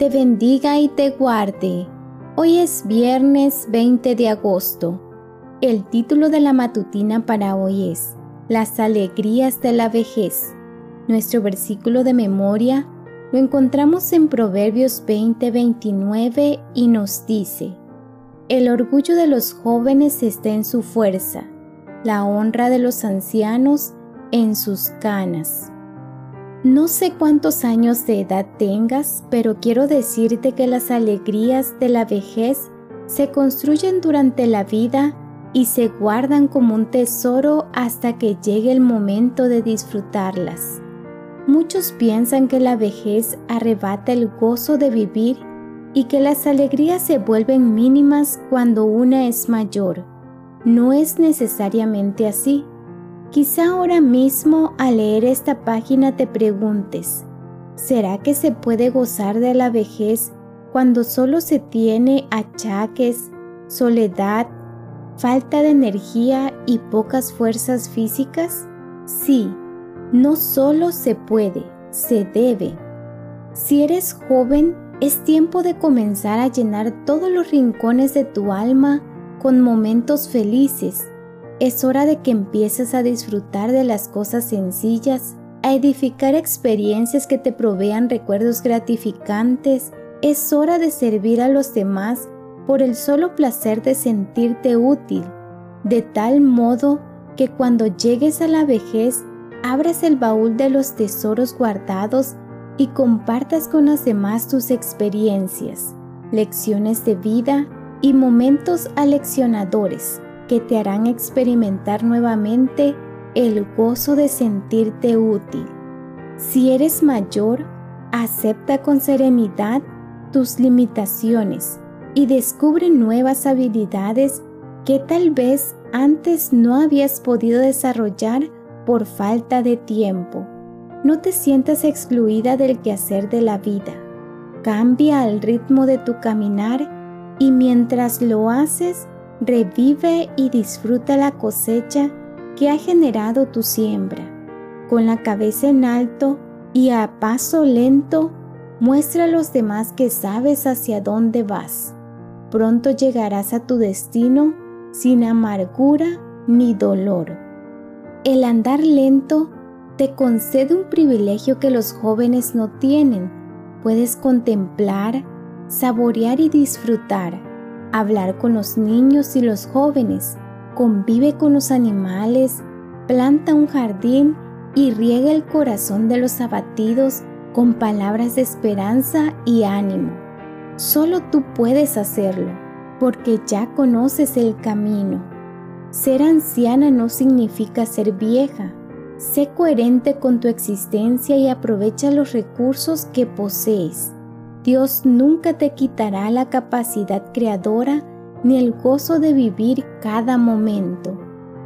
te bendiga y te guarde. Hoy es viernes 20 de agosto. El título de la matutina para hoy es Las alegrías de la vejez. Nuestro versículo de memoria lo encontramos en Proverbios 20:29 y nos dice, El orgullo de los jóvenes está en su fuerza, la honra de los ancianos en sus canas. No sé cuántos años de edad tengas, pero quiero decirte que las alegrías de la vejez se construyen durante la vida y se guardan como un tesoro hasta que llegue el momento de disfrutarlas. Muchos piensan que la vejez arrebata el gozo de vivir y que las alegrías se vuelven mínimas cuando una es mayor. No es necesariamente así. Quizá ahora mismo al leer esta página te preguntes, ¿será que se puede gozar de la vejez cuando solo se tiene achaques, soledad, falta de energía y pocas fuerzas físicas? Sí, no solo se puede, se debe. Si eres joven, es tiempo de comenzar a llenar todos los rincones de tu alma con momentos felices. Es hora de que empieces a disfrutar de las cosas sencillas, a edificar experiencias que te provean recuerdos gratificantes. Es hora de servir a los demás por el solo placer de sentirte útil, de tal modo que cuando llegues a la vejez abras el baúl de los tesoros guardados y compartas con los demás tus experiencias, lecciones de vida y momentos aleccionadores que te harán experimentar nuevamente el gozo de sentirte útil. Si eres mayor, acepta con serenidad tus limitaciones y descubre nuevas habilidades que tal vez antes no habías podido desarrollar por falta de tiempo. No te sientas excluida del quehacer de la vida. Cambia el ritmo de tu caminar y mientras lo haces, revive y disfruta la cosecha que ha generado tu siembra. Con la cabeza en alto y a paso lento, muestra a los demás que sabes hacia dónde vas. Pronto llegarás a tu destino sin amargura ni dolor. El andar lento te concede un privilegio que los jóvenes no tienen. Puedes contemplar, saborear y disfrutar, hablar con los niños y los jóvenes, convive con los animales, planta un jardín y riega el corazón de los abatidos con palabras de esperanza y ánimo. Solo tú puedes hacerlo, porque ya conoces el camino. Ser anciana no significa ser vieja. Sé coherente con tu existencia y aprovecha los recursos que posees. Dios nunca te quitará la capacidad creadora ni el gozo de vivir cada momento.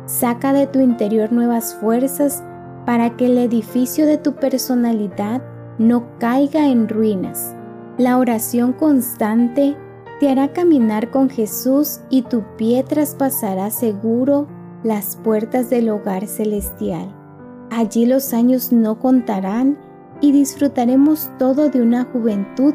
Saca de tu interior nuevas fuerzas para que el edificio de tu personalidad no caiga en ruinas. La oración constante te hará caminar con Jesús y tu pie traspasará seguro las puertas del hogar celestial. Allí los años no contarán y disfrutaremos todo de una juventud